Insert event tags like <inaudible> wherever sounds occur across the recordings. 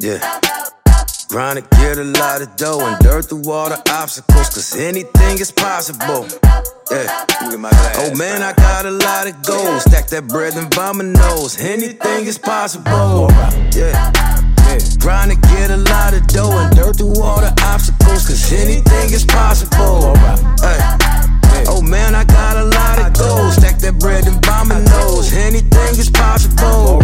Yeah. Grind to get a lot of dough and dirt through all the obstacles, cause anything is possible. Yeah. Oh man, I got a lot of goals. Stack that bread and vomit nose. Anything is possible. Yeah. Grind to get a lot of dough and dirt through all the obstacles, cause anything is possible. Hey. Oh man, I got a lot of goals. Stack that bread and vomit nose. Anything is possible.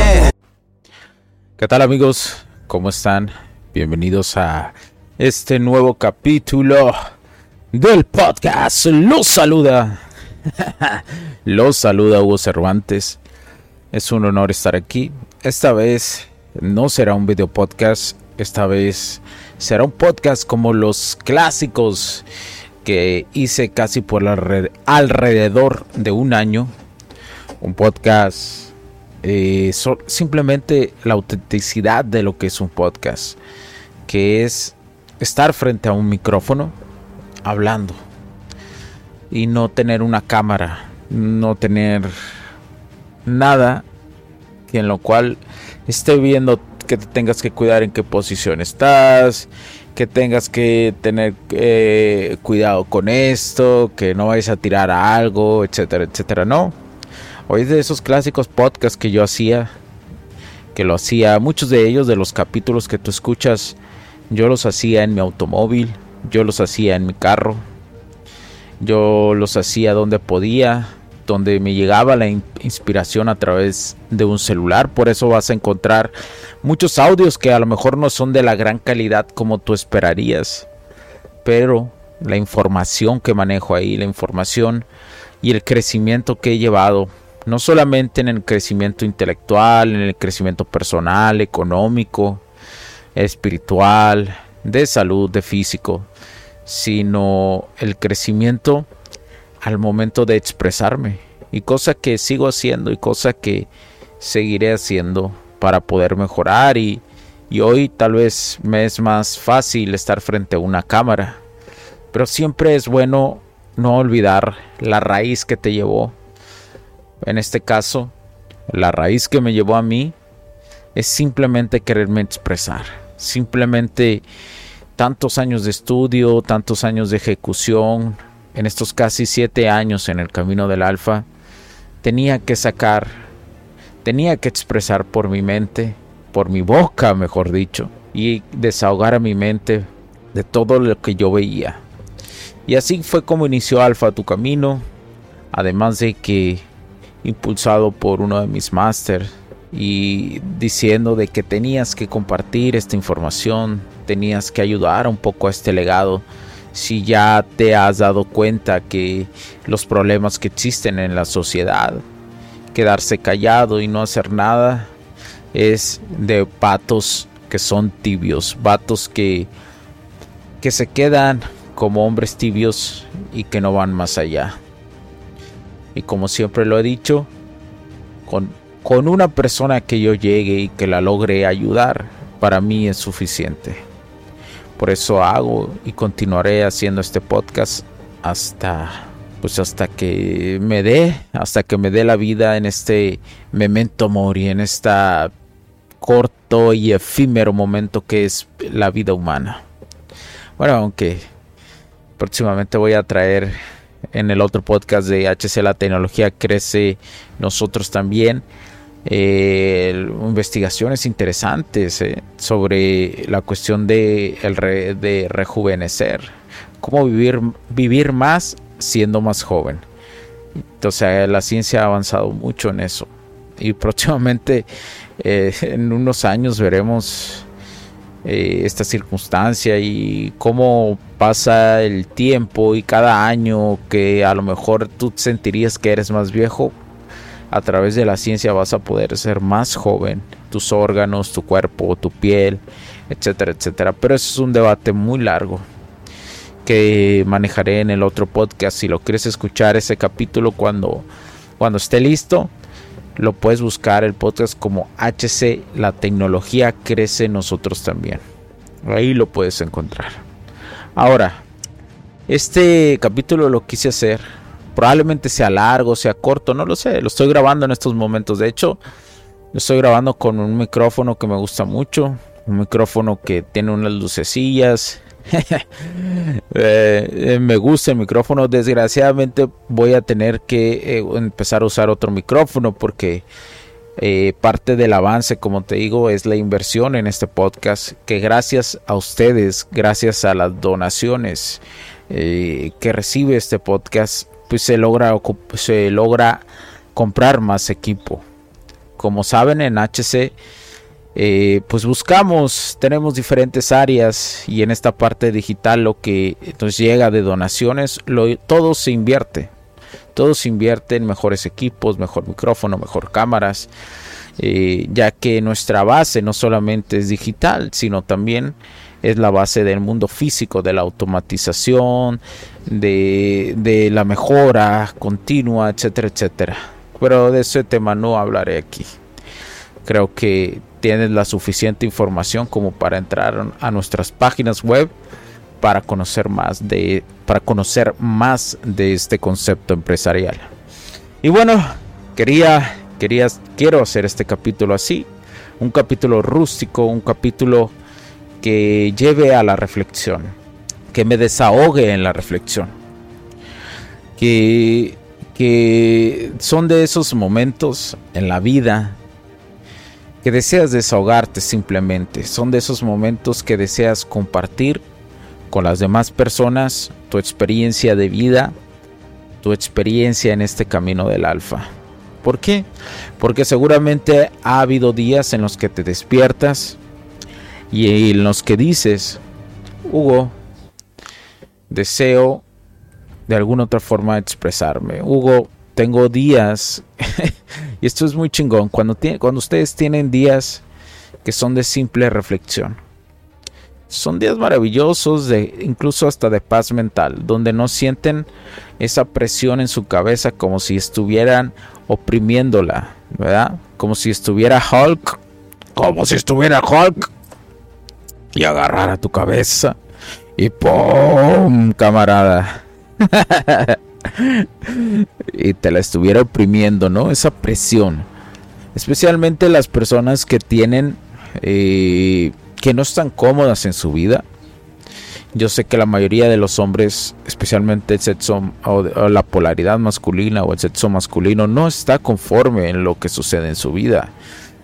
A. ¿Qué tal amigos? ¿Cómo están? Bienvenidos a este nuevo capítulo del podcast. Los saluda. <laughs> Los saluda Hugo Cervantes. Es un honor estar aquí. Esta vez no será un video podcast, esta vez será un podcast como los clásicos que hice casi por alrededor de un año. Un podcast eh, simplemente la autenticidad de lo que es un podcast, que es estar frente a un micrófono hablando y no tener una cámara, no tener nada en lo cual esté viendo que te tengas que cuidar en qué posición estás, que tengas que tener eh, cuidado con esto, que no vayas a tirar algo, etcétera, etcétera. No. Hoy de esos clásicos podcasts que yo hacía, que lo hacía, muchos de ellos, de los capítulos que tú escuchas, yo los hacía en mi automóvil, yo los hacía en mi carro, yo los hacía donde podía, donde me llegaba la inspiración a través de un celular. Por eso vas a encontrar muchos audios que a lo mejor no son de la gran calidad como tú esperarías. Pero la información que manejo ahí, la información y el crecimiento que he llevado, no solamente en el crecimiento intelectual, en el crecimiento personal, económico, espiritual, de salud, de físico, sino el crecimiento al momento de expresarme. Y cosa que sigo haciendo y cosa que seguiré haciendo para poder mejorar. Y, y hoy tal vez me es más fácil estar frente a una cámara. Pero siempre es bueno no olvidar la raíz que te llevó. En este caso la raíz que me llevó a mí es simplemente quererme expresar. Simplemente tantos años de estudio tantos años de ejecución en estos casi siete años en el camino del alfa, tenía que sacar, tenía que expresar por mi mente, por mi boca, mejor dicho, y desahogar a mi mente de todo lo que yo veía. Y así fue como inició Alfa tu camino, además de que impulsado por uno de mis másters y diciendo de que tenías que compartir esta información, tenías que ayudar un poco a este legado si ya te has dado cuenta que los problemas que existen en la sociedad, quedarse callado y no hacer nada, es de patos que son tibios, vatos que, que se quedan como hombres tibios y que no van más allá. Y como siempre lo he dicho, con, con una persona que yo llegue y que la logre ayudar, para mí es suficiente. Por eso hago y continuaré haciendo este podcast hasta pues hasta que me dé, hasta que me dé la vida en este memento mori, en esta corto y efímero momento que es la vida humana. Bueno, aunque próximamente voy a traer en el otro podcast de HC La Tecnología Crece Nosotros también eh, investigaciones interesantes eh, sobre la cuestión de, el de rejuvenecer, cómo vivir, vivir más siendo más joven. Entonces la ciencia ha avanzado mucho en eso. Y <laughs> próximamente, eh, en unos años, veremos esta circunstancia y cómo pasa el tiempo y cada año que a lo mejor tú sentirías que eres más viejo, a través de la ciencia vas a poder ser más joven, tus órganos, tu cuerpo, tu piel, etcétera, etcétera. Pero eso es un debate muy largo que manejaré en el otro podcast. Si lo quieres escuchar ese capítulo cuando, cuando esté listo, lo puedes buscar el podcast como HC, la tecnología crece nosotros también. Ahí lo puedes encontrar. Ahora, este capítulo lo quise hacer. Probablemente sea largo, sea corto, no lo sé. Lo estoy grabando en estos momentos. De hecho, lo estoy grabando con un micrófono que me gusta mucho. Un micrófono que tiene unas lucecillas <laughs> Eh, eh, me gusta el micrófono. Desgraciadamente voy a tener que eh, empezar a usar otro micrófono porque parte del avance, como te digo, es la inversión en este podcast. Que gracias a ustedes, gracias a las donaciones que recibe este podcast, pues se logra, se logra comprar más equipo. Como saben, en HC eh, pues buscamos, tenemos diferentes áreas y en esta parte digital lo que nos llega de donaciones, todo se invierte. Todo se invierte en mejores equipos, mejor micrófono, mejor cámaras, eh, ya que nuestra base no solamente es digital, sino también es la base del mundo físico, de la automatización, de, de la mejora continua, etcétera, etcétera. Pero de ese tema no hablaré aquí. Creo que tienes la suficiente información como para entrar a nuestras páginas web para conocer más de para conocer más de este concepto empresarial. Y bueno, quería quería quiero hacer este capítulo así, un capítulo rústico, un capítulo que lleve a la reflexión, que me desahogue en la reflexión. Que que son de esos momentos en la vida que deseas desahogarte simplemente. Son de esos momentos que deseas compartir con las demás personas tu experiencia de vida, tu experiencia en este camino del alfa. ¿Por qué? Porque seguramente ha habido días en los que te despiertas y en los que dices, Hugo, deseo de alguna otra forma expresarme. Hugo, tengo días, <laughs> y esto es muy chingón, cuando, cuando ustedes tienen días que son de simple reflexión. Son días maravillosos, de, incluso hasta de paz mental, donde no sienten esa presión en su cabeza como si estuvieran oprimiéndola, ¿verdad? Como si estuviera Hulk, como si estuviera Hulk, y agarrara tu cabeza, y ¡pum! camarada. <laughs> y te la estuviera oprimiendo, ¿no? Esa presión. Especialmente las personas que tienen, eh, que no están cómodas en su vida. Yo sé que la mayoría de los hombres, especialmente el sexo o, la polaridad masculina o el sexo masculino, no está conforme en lo que sucede en su vida.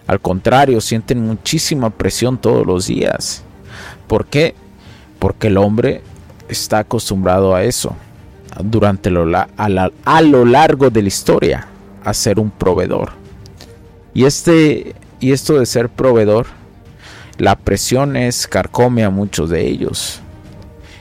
Al contrario, sienten muchísima presión todos los días. ¿Por qué? Porque el hombre está acostumbrado a eso durante lo, a, lo largo de la historia a ser un proveedor. Y, este, y esto de ser proveedor, la presión es carcome a muchos de ellos.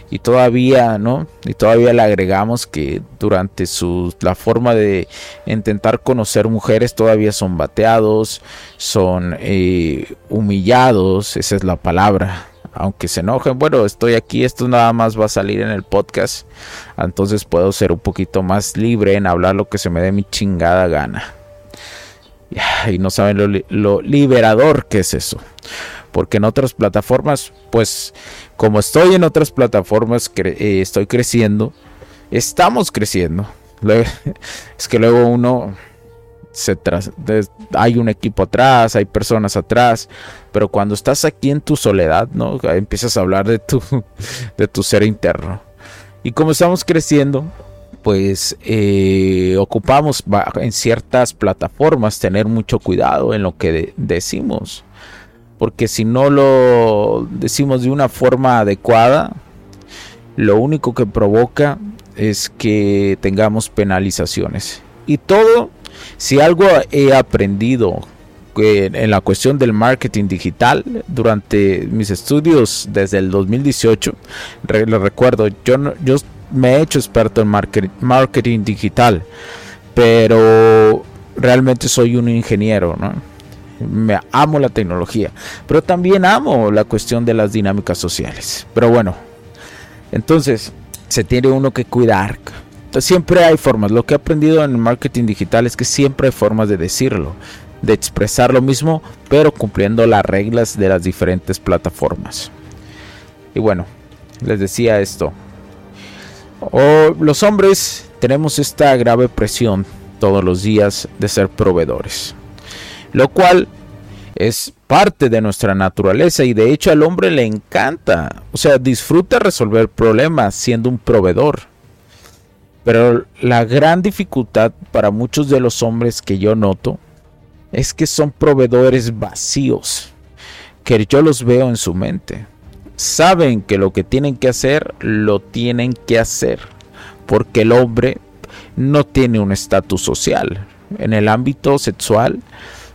Y todavía, ¿no? Y todavía le agregamos que durante su, la forma de intentar conocer mujeres todavía son bateados, son eh, humillados, esa es la palabra, aunque se enojen, bueno, estoy aquí, esto nada más va a salir en el podcast, entonces puedo ser un poquito más libre en hablar lo que se me dé mi chingada gana. Y no saben lo, liberador que es eso. Porque en otras plataformas, pues como estoy en otras plataformas, eh, estoy creciendo, estamos creciendo. <laughs> Es que luego uno hay un equipo atrás, hay personas atrás, pero cuando estás aquí en tu soledad, ¿no? Empiezas a hablar de tu, <laughs> de tu ser interno. Y como estamos creciendo, pues eh, ocupamos en ciertas plataformas tener mucho cuidado en lo que decimos. Porque si no lo decimos de una forma adecuada, lo único que provoca es que tengamos penalizaciones. Y todo, si algo he aprendido en la cuestión del marketing digital durante mis estudios desde el 2018, lo recuerdo, yo, yo me he hecho experto en marketing, marketing digital, pero realmente soy un ingeniero, ¿no? Me amo la tecnología, pero también amo la cuestión de las dinámicas sociales. Pero bueno, entonces se tiene uno que cuidar. Siempre hay formas. Lo que he aprendido en el marketing digital es que siempre hay formas de decirlo, de expresar lo mismo, pero cumpliendo las reglas de las diferentes plataformas. Y bueno, les decía esto. O los hombres tenemos esta grave presión todos los días de ser proveedores, lo cual es parte de nuestra naturaleza y de hecho al hombre le encanta, o sea, disfruta resolver problemas siendo un proveedor. Pero la gran dificultad para muchos de los hombres que yo noto es que son proveedores vacíos, que yo los veo en su mente. Saben que lo que tienen que hacer, lo tienen que hacer, porque el hombre no tiene un estatus social. En el ámbito sexual,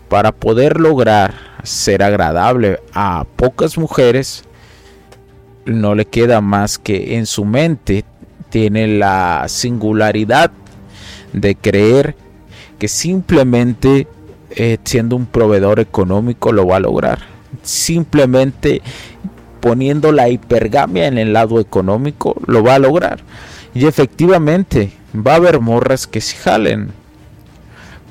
para poder lograr ser agradable a pocas mujeres, no le queda más que en su mente tiene la singularidad de creer que simplemente eh, siendo un proveedor económico lo va a lograr. Simplemente poniendo la hipergamia en el lado económico lo va a lograr. Y efectivamente va a haber morras que se jalen.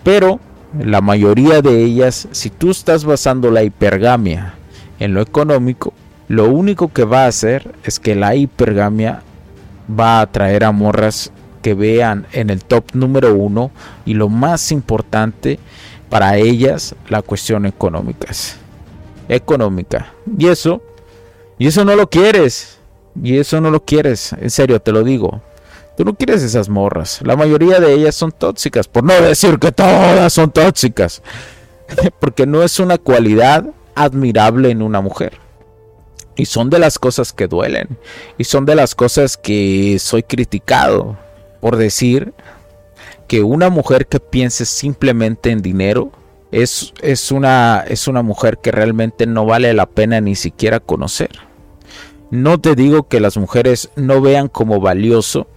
Pero la mayoría de ellas, si tú estás basando la hipergamia en lo económico, lo único que va a hacer es que la hipergamia va a atraer a morras que vean en el top número uno y lo más importante para ellas la cuestión económica económica y eso y eso no lo quieres y eso no lo quieres en serio te lo digo Tú no quieres esas morras. La mayoría de ellas son tóxicas, por no decir que todas son tóxicas. <laughs> Porque no es una cualidad admirable en una mujer. Y son de las cosas que duelen. Y son de las cosas que soy criticado por decir que una mujer que piense simplemente en dinero es, es, una, es una mujer que realmente no vale la pena ni siquiera conocer. No te digo que las mujeres no vean como valioso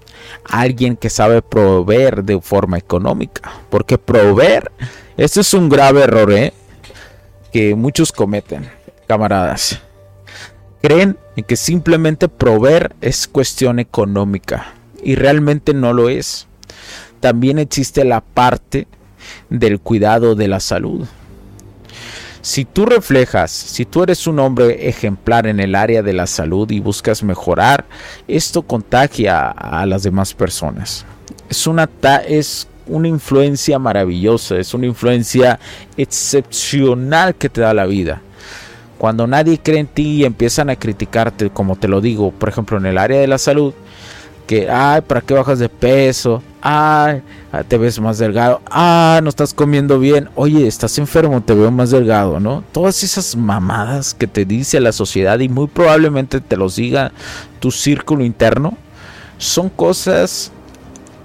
alguien que sabe proveer de forma económica. Porque proveer, este es un grave error ¿eh? que muchos cometen, camaradas. Creen en que simplemente proveer es cuestión económica y realmente no lo es. También existe la parte del cuidado de la salud. Si tú reflejas, si tú eres un hombre ejemplar en el área de la salud y buscas mejorar, esto contagia a las demás personas. Es una, es una influencia maravillosa, es una influencia excepcional que te da la vida. Cuando nadie cree en ti y empiezan a criticarte, como te lo digo, por ejemplo en el área de la salud, que, ay, ¿para qué bajas de peso? Ay, te ves más delgado. Ah, no estás comiendo bien. Oye, estás enfermo, te veo más delgado, ¿no? Todas esas mamadas que te dice la sociedad y muy probablemente te los diga tu círculo interno, son cosas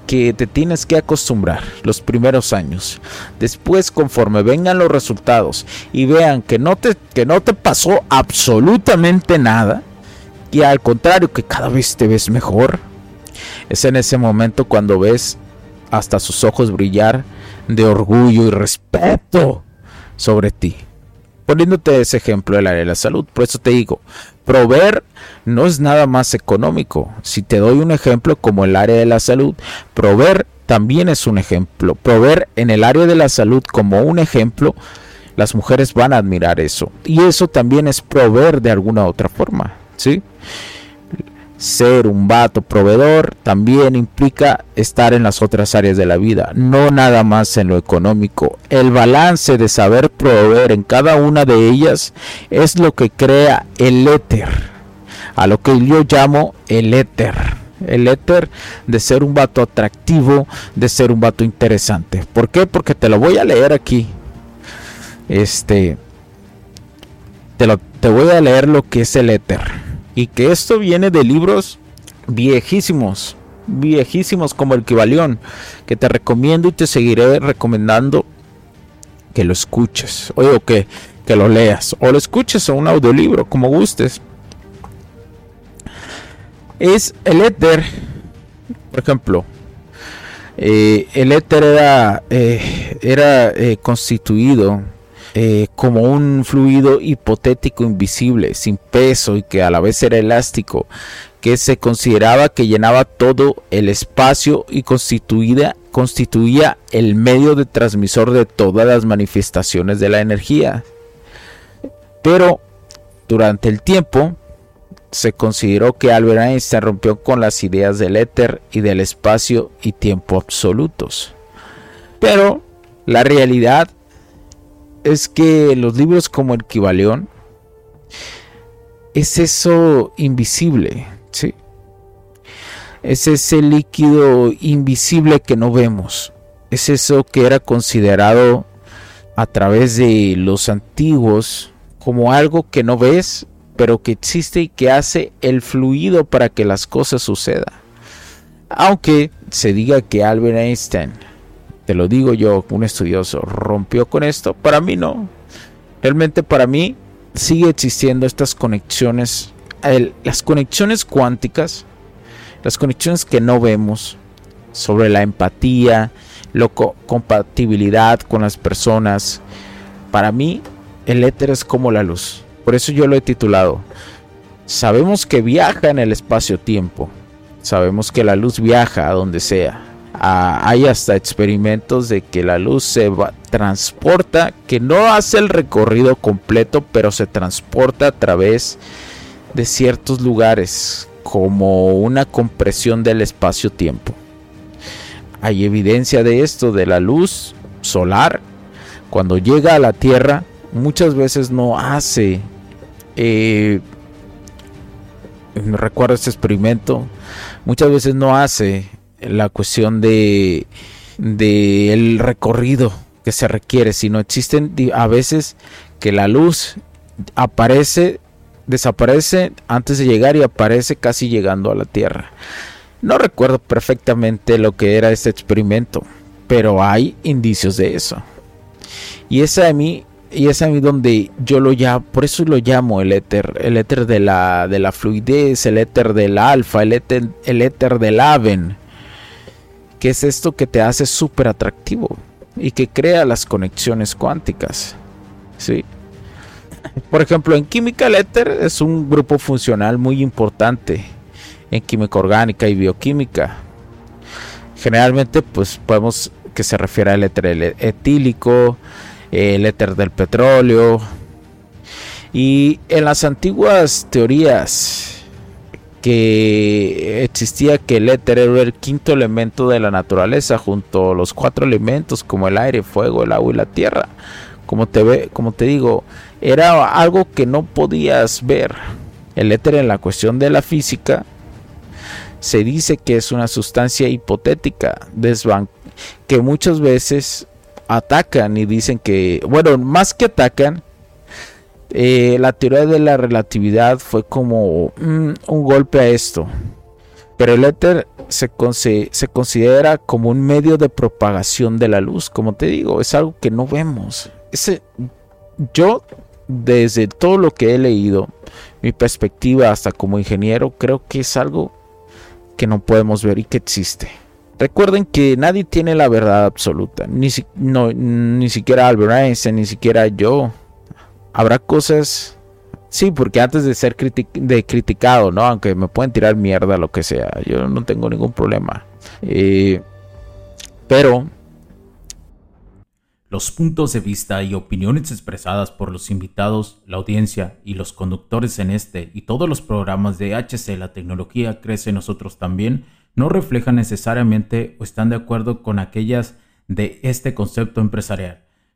que te tienes que acostumbrar los primeros años. Después, conforme vengan los resultados y vean que no te, que no te pasó absolutamente nada, y al contrario, que cada vez te ves mejor, es en ese momento cuando ves hasta sus ojos brillar de orgullo y respeto sobre ti. Poniéndote ese ejemplo del área de la salud, por eso te digo, proveer no es nada más económico. Si te doy un ejemplo como el área de la salud, proveer también es un ejemplo. Proveer en el área de la salud como un ejemplo, las mujeres van a admirar eso. Y eso también es proveer de alguna otra forma, ¿sí? Ser un vato proveedor también implica estar en las otras áreas de la vida, no nada más en lo económico. El balance de saber proveer en cada una de ellas es lo que crea el éter, a lo que yo llamo el éter. El éter de ser un vato atractivo, de ser un vato interesante. ¿Por qué? Porque te lo voy a leer aquí. Este. Te, lo, te voy a leer lo que es el éter y que esto viene de libros viejísimos, viejísimos como el Kibalión, que te recomiendo y te seguiré recomendando que lo escuches, o que, que lo leas, o lo escuches o un audiolibro, como gustes. Es el éter, por ejemplo, eh, el éter era, eh, era eh, constituido como un fluido hipotético invisible, sin peso y que a la vez era elástico, que se consideraba que llenaba todo el espacio y constituía, constituía el medio de transmisor de todas las manifestaciones de la energía. Pero durante el tiempo, se consideró que Albert Einstein rompió con las ideas del éter y del espacio y tiempo absolutos. Pero la realidad es que los libros como el Kibalión es eso invisible, ¿sí? Es ese líquido invisible que no vemos. Es eso que era considerado a través de los antiguos como algo que no ves pero que existe y que hace el fluido para que las cosas sucedan. Aunque se diga que Albert Einstein, te lo digo yo, un estudioso, rompió con esto, para mí no. Realmente para mí sigue existiendo estas conexiones, las conexiones cuánticas, las conexiones que no vemos sobre la empatía, la compatibilidad con las personas. Para mí el éter es como la luz por eso yo lo he titulado. Sabemos que viaja en el espacio-tiempo. Sabemos que la luz viaja a donde sea. Hay hasta experimentos de que la luz se transporta, que no hace el recorrido completo, pero se transporta a través de ciertos lugares, como una compresión del espacio-tiempo. Hay evidencia de esto, de la luz solar, cuando llega a la Tierra, muchas veces no hace eh, recuerdo este experimento, muchas veces no hace la cuestión de, de el recorrido que se requiere, sino existen a veces que la luz aparece, desaparece antes de llegar y aparece casi llegando a la Tierra. No recuerdo perfectamente lo que era este experimento, pero hay indicios de eso. Y esa a mí y es a mí donde yo lo llamo, por eso lo llamo el éter, el éter de la, de la fluidez, el éter del alfa, el éter, el éter del aven, que es esto que te hace súper atractivo y que crea las conexiones cuánticas. ¿sí? Por ejemplo, en química el éter es un grupo funcional muy importante en química orgánica y bioquímica. Generalmente, pues podemos que se refiere al éter etílico, el éter del petróleo. Y en las antiguas teorías que existía que el éter era el quinto elemento de la naturaleza junto a los cuatro elementos como el aire, fuego, el agua y la tierra. Como te, ve, como te digo, era algo que no podías ver. El éter en la cuestión de la física se dice que es una sustancia hipotética que muchas veces atacan y dicen que, bueno, más que atacan, eh, la teoría de la relatividad fue como mm, un golpe a esto. Pero el éter se, se, considera como un medio de propagación de la luz, como te digo, es algo que no vemos. Yo, desde todo lo que he leído, mi perspectiva hasta como ingeniero, creo que es algo que no podemos ver y que existe. Recuerden que nadie tiene la verdad absoluta, ni, ni siquiera Albert Einstein, ni siquiera yo. Habrá cosas, sí, porque antes de ser de criticado, ¿no? Aunque me pueden tirar mierda, lo que sea, yo no tengo ningún problema. Eh, pero... Los puntos de vista y opiniones expresadas por los invitados, la audiencia y los conductores en este y todos los programas de HC La Tecnología Crece Nosotros también no reflejan necesariamente o están de acuerdo con aquellas de este concepto empresarial,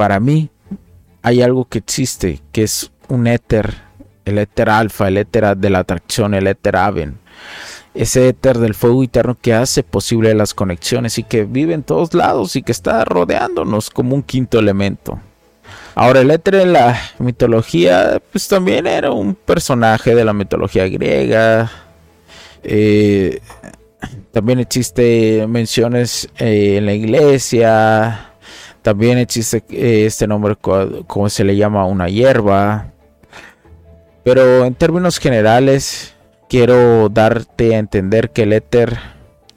Para mí hay algo que existe, que es un éter, el éter alfa, el éter de la atracción, el éter aven. Ese éter del fuego eterno que hace posible las conexiones y que vive en todos lados y que está rodeándonos como un quinto elemento. Ahora, el éter en la mitología, pues también era un personaje de la mitología griega. Eh, también existe menciones eh, en la iglesia, también existe eh, este nombre como se le llama una hierba. Pero en términos generales quiero darte a entender que el éter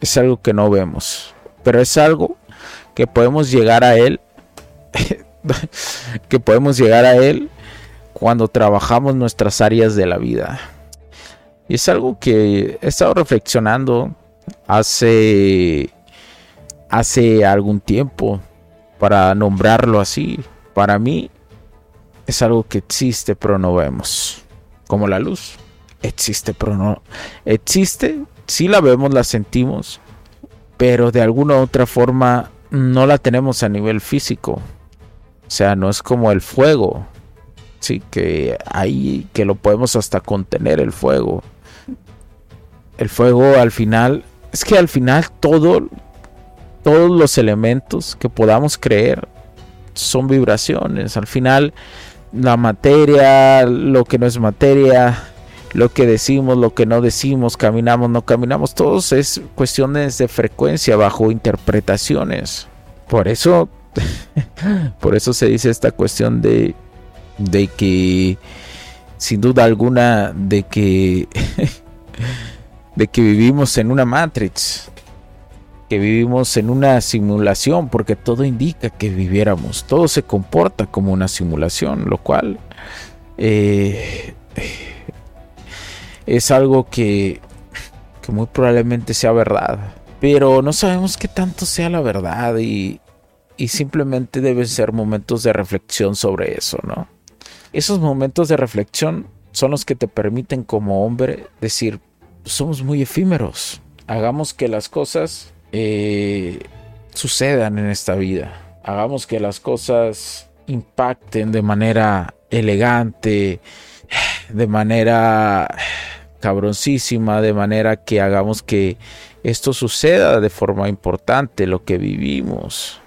es algo que no vemos. Pero es algo que podemos llegar a él. <laughs> que podemos llegar a él cuando trabajamos nuestras áreas de la vida. Y es algo que he estado reflexionando hace hace algún tiempo para nombrarlo así, para mí es algo que existe pero no vemos. Como la luz. Existe pero no. Existe, sí la vemos, la sentimos, pero de alguna u otra forma no la tenemos a nivel físico. O sea, no es como el fuego. Sí, que ahí que lo podemos hasta contener el fuego. El fuego al final, es que al final todo todos los elementos que podamos creer son vibraciones. Al final, la materia, lo que no es materia, lo que decimos, lo que no decimos, caminamos, no caminamos, todos es cuestiones de frecuencia bajo interpretaciones. Por eso, <laughs> por eso se dice esta cuestión de, de que, sin duda alguna, de que, <laughs> de que vivimos en una matrix vivimos en una simulación, porque todo indica que viviéramos, todo se comporta como una simulación, lo cual eh, es algo que, que muy probablemente sea verdad, pero no sabemos qué tanto sea la verdad y, y simplemente deben ser momentos de reflexión sobre eso, ¿no? Esos momentos de reflexión son los que te permiten como hombre decir, somos muy efímeros, hagamos que las cosas eh, sucedan en esta vida. Hagamos que las cosas impacten de manera elegante, de manera cabroncísima, de manera que hagamos que esto suceda de forma importante, lo que vivimos.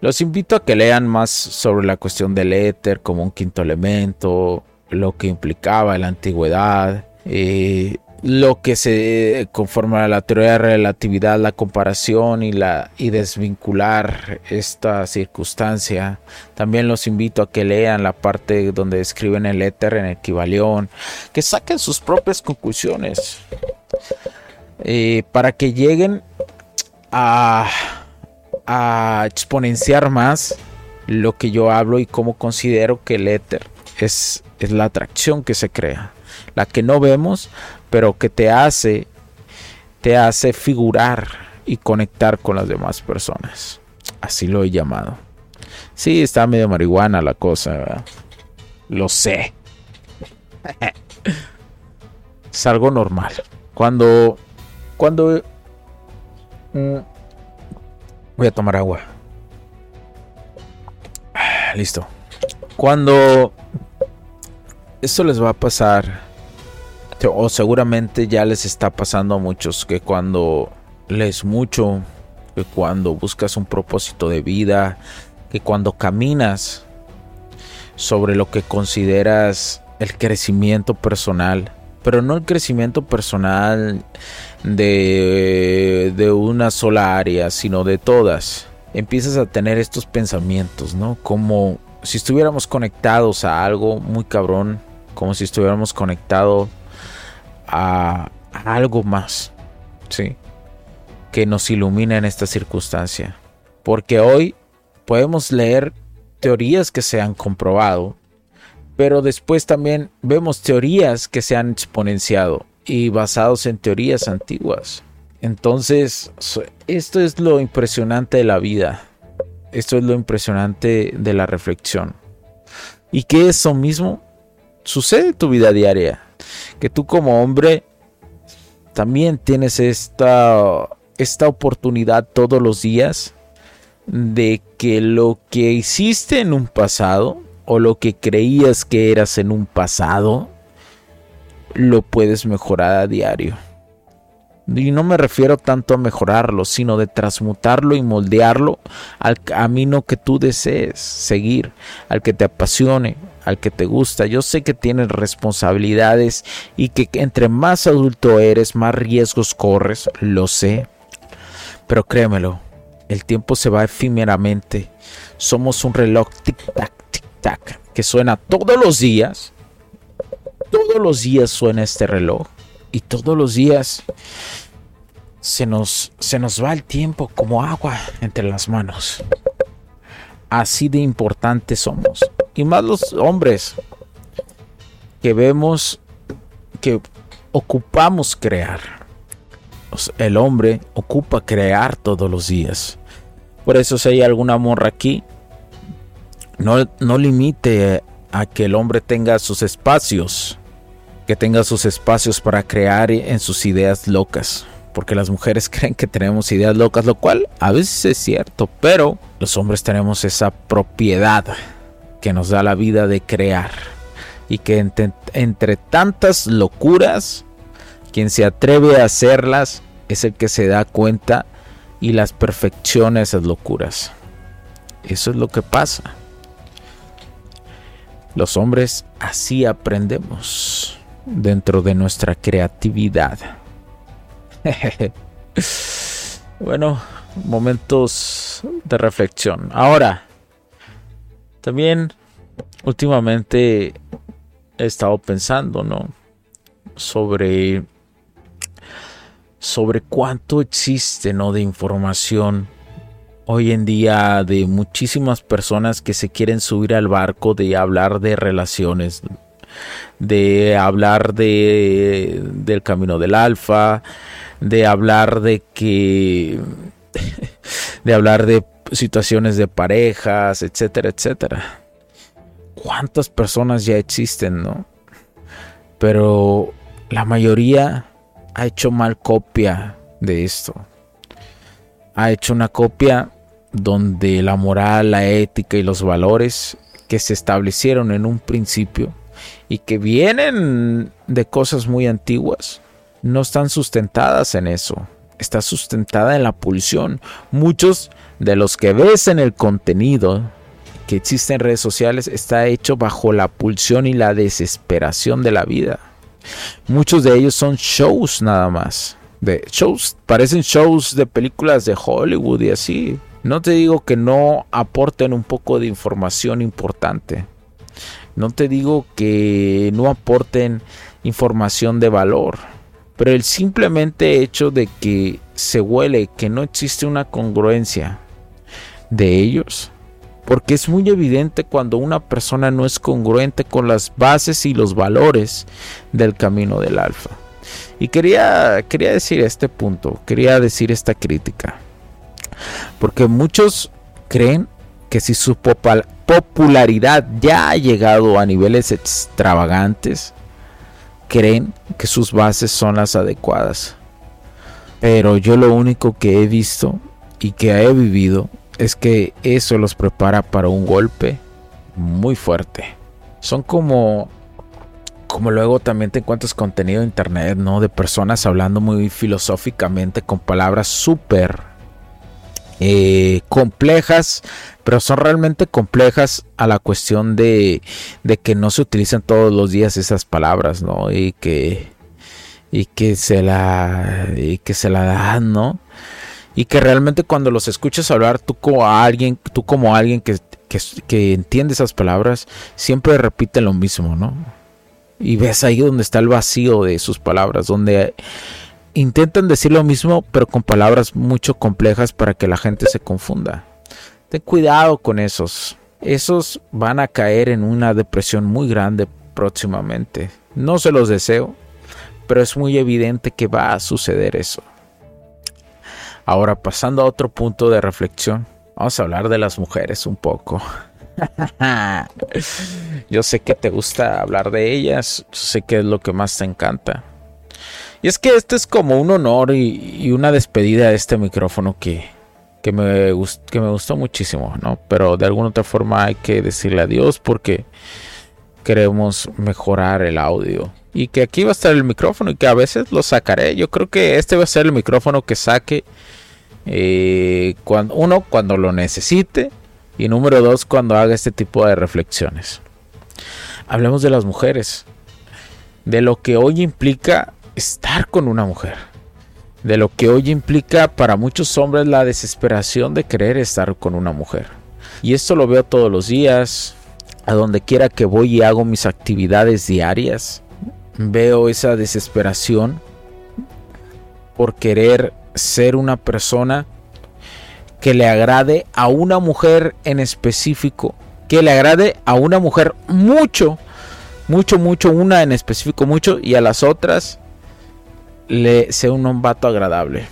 Los invito a que lean más sobre la cuestión del éter como un quinto elemento, lo que implicaba en la antigüedad, eh, lo que se conforma a la teoría de relatividad, la comparación y la y desvincular esta circunstancia. También los invito a que lean la parte donde describen el éter en equivalión, que saquen sus propias conclusiones eh, para que lleguen a, a exponenciar más lo que yo hablo y cómo considero que el éter es, es la atracción que se crea, la que no vemos, pero que te hace, te hace figurar y conectar con las demás personas. Así lo he llamado. Sí, está medio marihuana la cosa. Lo sé. <laughs> es algo normal. Cuando, cuando, mm, voy a tomar agua. <sighs> Listo. Cuando esto les va a pasar o seguramente ya les está pasando a muchos que cuando lees mucho, que cuando buscas un propósito de vida, que cuando caminas sobre lo que consideras el crecimiento personal, pero no el crecimiento personal de, de una sola área, sino de todas. Empiezas a tener estos pensamientos, ¿no? Como si estuviéramos conectados a algo muy cabrón, como si estuviéramos conectados a, algo más, ¿sí? Que nos ilumina en esta circunstancia. Porque hoy podemos leer teorías que se han comprobado, pero después también vemos teorías que se han exponenciado y basados en teorías antiguas. Entonces, esto es lo impresionante de la vida. Esto es lo impresionante de la reflexión. Y que eso mismo sucede en tu vida diaria. Que tú como hombre también tienes esta, esta oportunidad todos los días de que lo que hiciste en un pasado o lo que creías que eras en un pasado lo puedes mejorar a diario. Y no me refiero tanto a mejorarlo, sino de transmutarlo y moldearlo al camino que tú desees seguir, al que te apasione, al que te gusta. Yo sé que tienes responsabilidades y que entre más adulto eres, más riesgos corres, lo sé. Pero créemelo, el tiempo se va efímeramente. Somos un reloj tic-tac, tic-tac, que suena todos los días. Todos los días suena este reloj. Y todos los días se nos, se nos va el tiempo como agua entre las manos. Así de importantes somos. Y más los hombres que vemos que ocupamos crear. El hombre ocupa crear todos los días. Por eso si hay alguna morra aquí, no, no limite a que el hombre tenga sus espacios, que tenga sus espacios para crear en sus ideas locas. Porque las mujeres <laughs> creen que tenemos ideas locas, lo cual a veces es cierto, pero los hombres tenemos esa propiedad que nos da la vida de crear. Y que entre, tantas locuras, quien se atreve a hacerlas es el que se da cuenta y las perfecciona esas locuras. Eso es lo que pasa. Los hombres así aprendemos dentro de nuestra creatividad. <laughs> bueno, momentos de reflexión. Ahora, también últimamente he estado pensando, ¿no? Sobre sobre cuánto existe ¿no? de información hoy en día de muchísimas personas que se quieren subir al barco de hablar de relaciones, de hablar de, del camino del alfa, de hablar de que, <laughs> de hablar de situaciones de parejas, etcétera, etcétera. ¿Cuántas personas ya existen, no? Pero la mayoría ha hecho mal copia de esto. Ha hecho una copia donde la moral, la ética y los valores que se establecieron en un principio y que vienen de cosas muy antiguas no están sustentadas en eso. Está sustentada en la pulsión. Muchos de los que ves en el contenido que existe en redes sociales está hecho bajo la pulsión y la desesperación de la vida. Muchos de ellos son shows nada más. De shows, parecen shows de películas de Hollywood y así. No te digo que no aporten un poco de información importante. No te digo que no aporten información de valor. Pero el simplemente hecho de que se huele que no existe una congruencia de ellos porque es muy evidente cuando una persona no es congruente con las bases y los valores del camino del alfa. Y quería, quería decir este punto, quería decir esta crítica, porque muchos creen que si su popularidad ya ha llegado a niveles extravagantes, creen que sus bases son las adecuadas. Pero yo lo único que he visto y que he vivido es que eso los prepara para un golpe muy fuerte. Son como como luego también te encuentras contenido en internet, ¿no? De personas hablando muy filosóficamente con palabras súper eh, complejas, pero son realmente complejas a la cuestión de, que no se utilizan todos los días esas palabras, ¿no? Y que, y que se la, y que se la dan, ¿no? y que realmente cuando los escuchas hablar tú como alguien, tú como alguien que, que, entiende esas palabras, siempre repite lo mismo, ¿no? Y ves ahí donde está el vacío de sus palabras, donde intentan decir lo mismo, pero con palabras mucho complejas para que la gente se confunda. Ten cuidado con esos, esos van a caer en una depresión muy grande próximamente. No se los deseo, pero es muy evidente que va a suceder eso. Ahora pasando a otro punto de reflexión, vamos a hablar de las mujeres un poco. <laughs> yo sé que te gusta hablar de ellas, sé que es lo que más te encanta. Y es que este es como un honor y, una despedida a este micrófono que, que, me, que me gustó muchísimo, ¿no? Pero de alguna otra forma hay que decirle adiós porque queremos mejorar el audio y que aquí va a estar el micrófono y que a veces lo sacaré. Yo creo que este va a ser el micrófono que saque eh, cuando, uno cuando lo necesite y número dos cuando haga este tipo de reflexiones. Hablemos de las mujeres, de lo que hoy implica estar con una mujer, de lo que hoy implica para muchos hombres la desesperación de querer estar con una mujer. Y esto lo veo todos los días, a donde quiera que voy y hago mis actividades diarias veo esa desesperación por querer ser una persona que le agrade a una mujer en específico, que le agrade a una mujer mucho, mucho, mucho, una en específico mucho y a las otras le sea un vato agradable.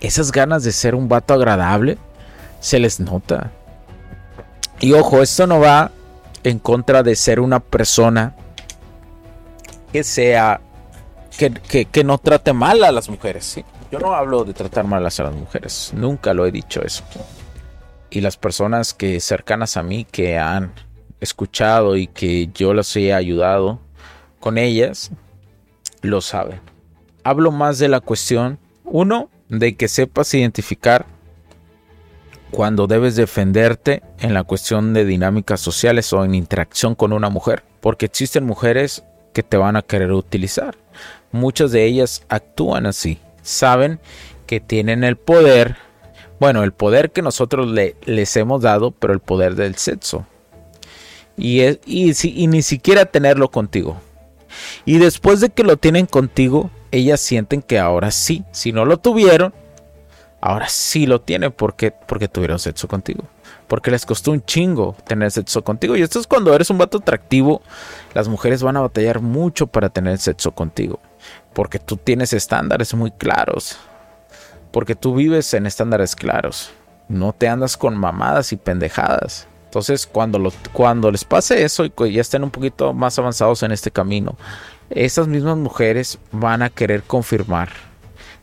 Esas ganas de ser un vato agradable se les nota. Y ojo, esto no va en contra de ser una persona que sea, que, no trate mal a las mujeres. ¿sí? Yo no hablo de tratar mal a las mujeres, nunca lo he dicho eso. Y las personas que cercanas a mí que han escuchado y que yo las he ayudado con ellas, lo saben. Hablo más de la cuestión, uno, de que sepas identificar cuando debes defenderte en la cuestión de dinámicas sociales o en interacción con una mujer. Porque existen mujeres que te van a querer utilizar. Muchas de ellas actúan así. Saben que tienen el poder, bueno, el poder que nosotros les hemos dado, pero el poder del sexo. Y, es, y, ni siquiera tenerlo contigo. Y después de que lo tienen contigo, ellas sienten que ahora sí, si no lo tuvieron, ahora sí lo tienen porque, porque tuvieron sexo contigo porque les costó un chingo tener sexo contigo. Y esto es cuando eres un vato atractivo, las mujeres van a batallar mucho para tener sexo contigo, porque tú tienes estándares muy claros, porque tú vives en estándares claros, no te andas con mamadas y pendejadas. Entonces, cuando, cuando les pase eso y ya estén un poquito más avanzados en este camino, esas mismas mujeres van a querer confirmar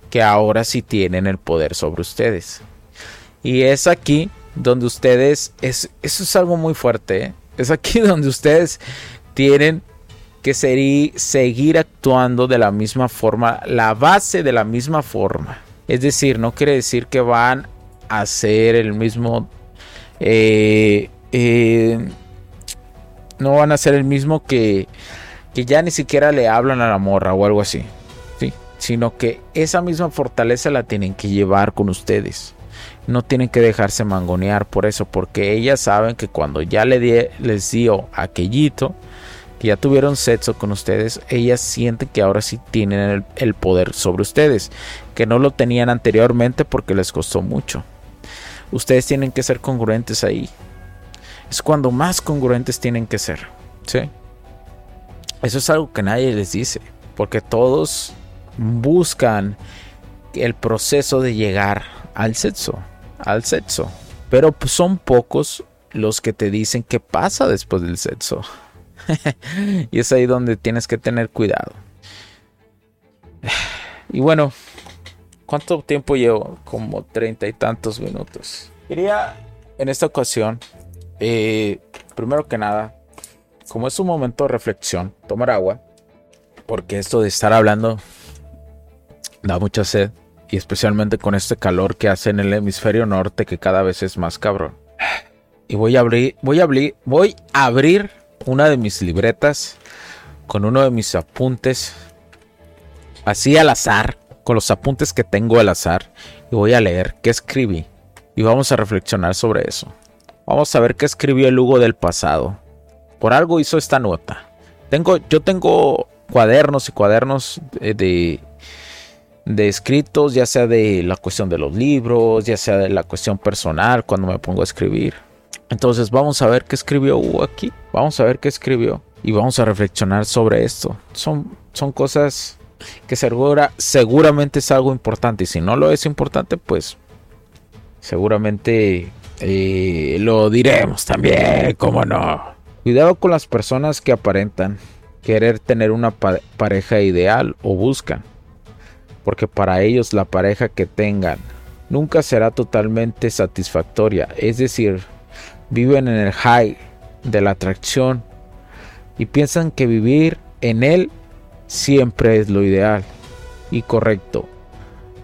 que ahora sí tienen el poder sobre ustedes. Y es aquí donde ustedes, es, eso es algo muy fuerte, ¿eh? es aquí <laughs> donde ustedes tienen que seguir actuando de la misma forma, la base de la misma forma. Es decir, no quiere decir que van a hacer el mismo... Eh, eh, no van a ser el mismo que, que ya ni siquiera le hablan a la morra o algo así. ¿sí? Sino que esa misma fortaleza la tienen que llevar con ustedes no tienen que dejarse mangonear por eso, porque ellas saben que cuando ya le les dio aquellito, que ya tuvieron sexo con ustedes, ellas sienten que ahora sí tienen el, el poder sobre ustedes, que no lo tenían anteriormente porque les costó mucho. Ustedes tienen que ser congruentes ahí. Es cuando más congruentes tienen que ser. ¿sí? Eso es algo que nadie les dice, porque todos buscan el proceso de llegar al sexo al sexo. Pero son pocos los que te dicen qué pasa después del sexo. <laughs> y es ahí donde tienes que tener cuidado. <sighs> y bueno, ¿cuánto tiempo llevo? Como treinta y tantos minutos. Quería en esta ocasión, eh, primero que nada, como es un momento de reflexión, tomar agua. Porque esto de estar hablando da mucha sed y especialmente con este calor que hace en el hemisferio norte que cada vez es más cabrón. Y voy a abrir, voy a abrir, voy a abrir una de mis libretas con uno de mis apuntes así al azar, con los apuntes que tengo al azar y voy a leer qué escribí y vamos a reflexionar sobre eso. Vamos a ver qué escribió el Hugo del pasado. Por algo hizo esta nota. Tengo, yo tengo cuadernos y cuadernos de de escritos, ya sea de la cuestión de los libros, ya sea de la cuestión personal, cuando me pongo a escribir. Entonces vamos a ver qué escribió Hugo aquí. Vamos a ver qué escribió. Y vamos a reflexionar sobre esto. Son, son cosas que segura, seguramente es algo importante. Y si no lo es importante, pues seguramente eh, lo diremos también. ¿Cómo no? Cuidado con las personas que aparentan querer tener una pareja ideal o buscan. Porque para ellos la pareja que tengan nunca será totalmente satisfactoria. Es decir, viven en el high de la atracción y piensan que vivir en él siempre es lo ideal y correcto,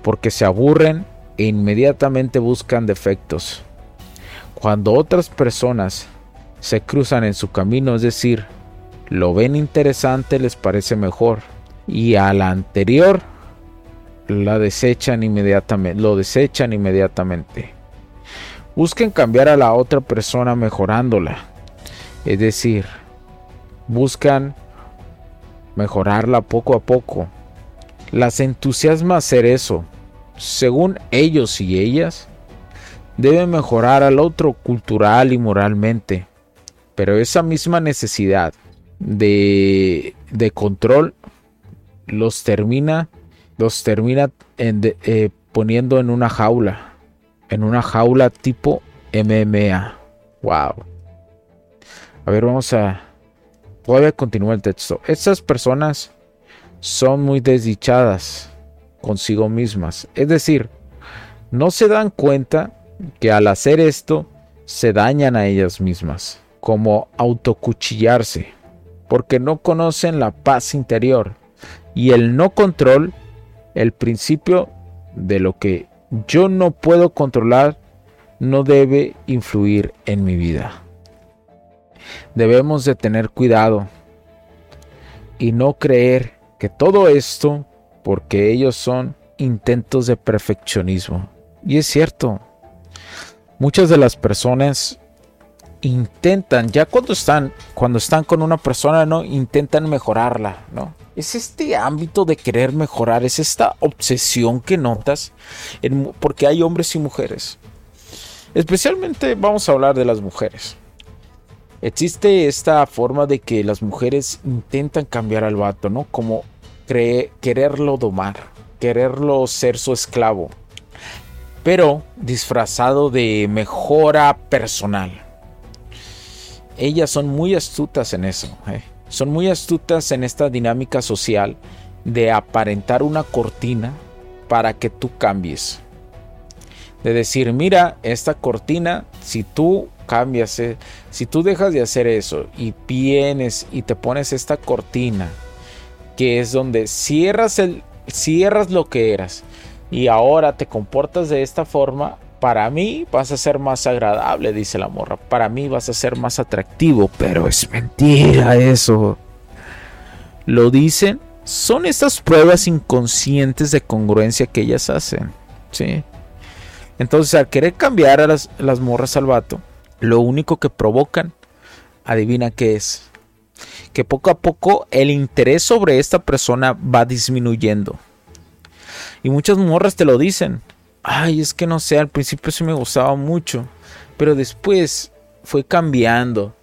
porque se aburren e inmediatamente buscan defectos. Cuando otras personas se cruzan en su camino, es decir, lo ven interesante, les parece mejor, y a la anterior la desechan inmediatamente, lo desechan inmediatamente. Busquen cambiar a la otra persona mejorándola. Es decir, buscan mejorarla poco a poco. Las entusiasma hacer eso. Según ellos y ellas, deben mejorar al otro cultural y moralmente. Pero esa misma necesidad de, de control los termina, los termina eh, poniendo en una jaula en una jaula tipo MMA. Wow. A ver, vamos a... Todavía continúa el texto. Estas personas son muy desdichadas consigo mismas. Es decir, no se dan cuenta que al hacer esto se dañan a ellas mismas, como autocuchillarse, porque no conocen la paz interior y el no control, el principio de lo que yo no puedo controlar no debe influir en mi vida. Debemos de tener cuidado y no creer que todo esto, porque ellos son intentos de perfeccionismo. Y es cierto, muchas de las personas intentan, ya cuando están, cuando están con una persona, no intentan mejorarla, ¿no? es este ámbito de querer mejorar, es esta obsesión que notas, porque hay hombres y mujeres. Especialmente vamos a hablar de las mujeres. Existe esta forma de que las mujeres intentan cambiar al vato, ¿no? Como quererlo domar, quererlo ser su esclavo, pero disfrazado de mejora personal. Ellas son muy astutas en eso. ¿eh? son muy astutas en esta dinámica social de aparentar una cortina para que tú cambies. De decir, mira, esta cortina, si tú cambias, eh, si tú dejas de hacer eso y vienes y te pones esta cortina, que es donde cierras lo que eras y ahora te comportas de esta forma, para mí vas a ser más agradable, dice la morra. Para mí vas a ser más atractivo, pero es mentira eso. Lo dicen, son estas pruebas inconscientes de congruencia que ellas hacen. ¿sí? Entonces, al querer cambiar a las, las morras al vato, lo único que provocan, adivina qué es. Que poco a poco el interés sobre esta persona va disminuyendo. Y muchas morras te lo dicen ay, es que no sé, al principio sí me gustaba mucho, pero después fue cambiando.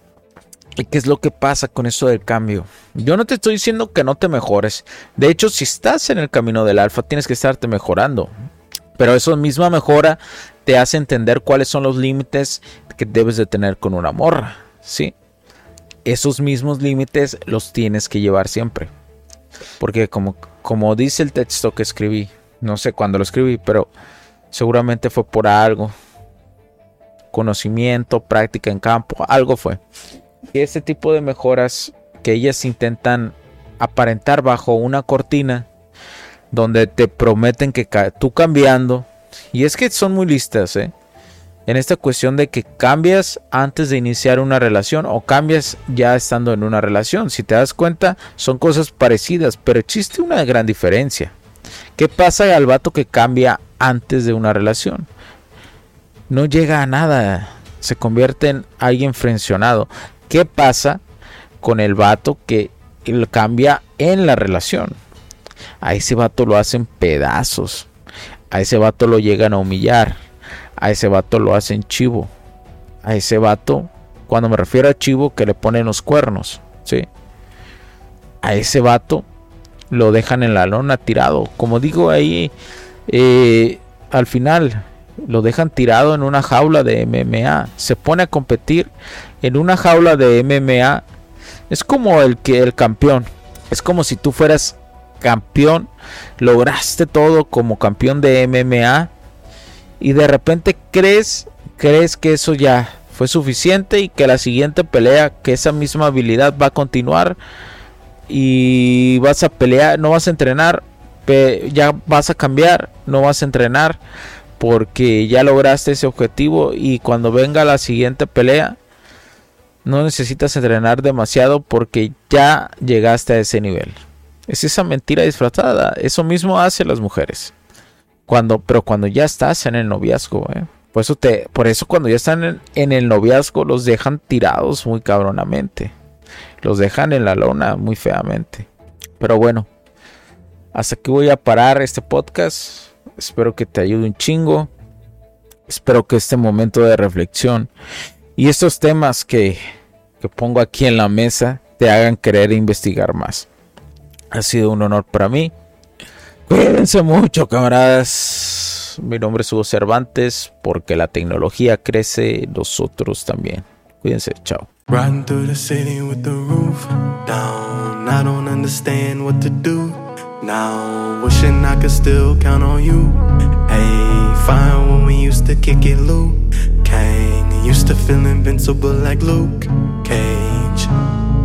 ¿Y qué es lo que pasa con eso del cambio? Yo no te estoy diciendo que no te mejores. De hecho, si estás en el camino del alfa, tienes que estarte mejorando. Pero eso misma mejora te hace entender cuáles son los límites que debes de tener con una morra. ¿Sí? Esos mismos límites los tienes que llevar siempre. Porque como, como dice el texto que escribí, no sé cuándo lo escribí, pero Seguramente fue por algo. Conocimiento, práctica en campo, algo fue. Y este tipo de mejoras que ellas intentan aparentar bajo una cortina donde te prometen que tú cambiando, y es que son muy listas, ¿eh? en esta cuestión de que cambias antes de iniciar una relación o cambias ya estando en una relación. Si te das cuenta, son cosas parecidas, pero existe una gran diferencia. ¿Qué pasa al vato que cambia antes de una relación. No llega a nada, se convierte en alguien frencionado. ¿Qué pasa con el vato que cambia en la relación? A ese vato lo hacen pedazos. A ese vato lo llegan a humillar. A ese vato lo hacen chivo. a ese vato, cuando me refiero a chivo que le ponen los cuernos, ¿sí? A ese vato lo dejan en la lona tirado. Como digo ahí, eh, al final lo dejan tirado en una jaula de MMA. Se pone a competir en una jaula de MMA. Es como el que el campeón. Es como si tú fueras campeón, lograste todo como campeón de MMA y de repente crees crees que eso ya fue suficiente y que la siguiente pelea que esa misma habilidad va a continuar y vas a pelear, no vas a entrenar, ya vas a cambiar, no vas a entrenar porque ya lograste ese objetivo y cuando venga la siguiente pelea no necesitas entrenar demasiado porque ya llegaste a ese nivel. Es esa mentira disfrazada. Eso mismo hace las mujeres. Cuando, pero cuando ya estás en el noviazgo, ¿eh? por, eso te, por eso cuando ya están en, en el noviazgo los dejan tirados muy cabronamente. Los dejan en la lona muy feamente. Pero bueno, hasta aquí voy a parar este podcast. Espero que te ayude un chingo. Espero que este momento de reflexión y estos temas que, que pongo aquí en la mesa te hagan querer investigar más. Ha sido un honor para mí. Cuídense mucho, camaradas. Mi nombre es Hugo Cervantes, porque la tecnología crece, nosotros también. Cuídense, chao. Riding through the city with the roof down. I don't understand what to do now. Wishing I could still count on you. Hey, fine when we used to kick it, Luke. Kang used to feel invincible like Luke Cage.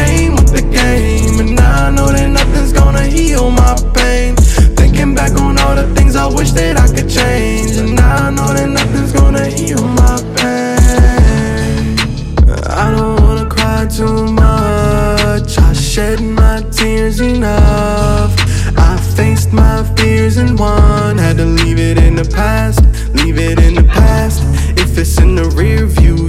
came with the game. And now I know that nothing's gonna heal my pain. Thinking back on all the things I wish that I could change. And now I know that nothing's gonna heal my pain. I don't wanna cry too much. I shed my tears enough. I faced my fears and won. Had to leave it in the past, leave it in the past. If it's in the rear view,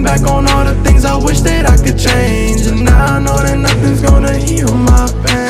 Thinking back on all the things I wish that I could change. And now I know that nothing's gonna heal my pain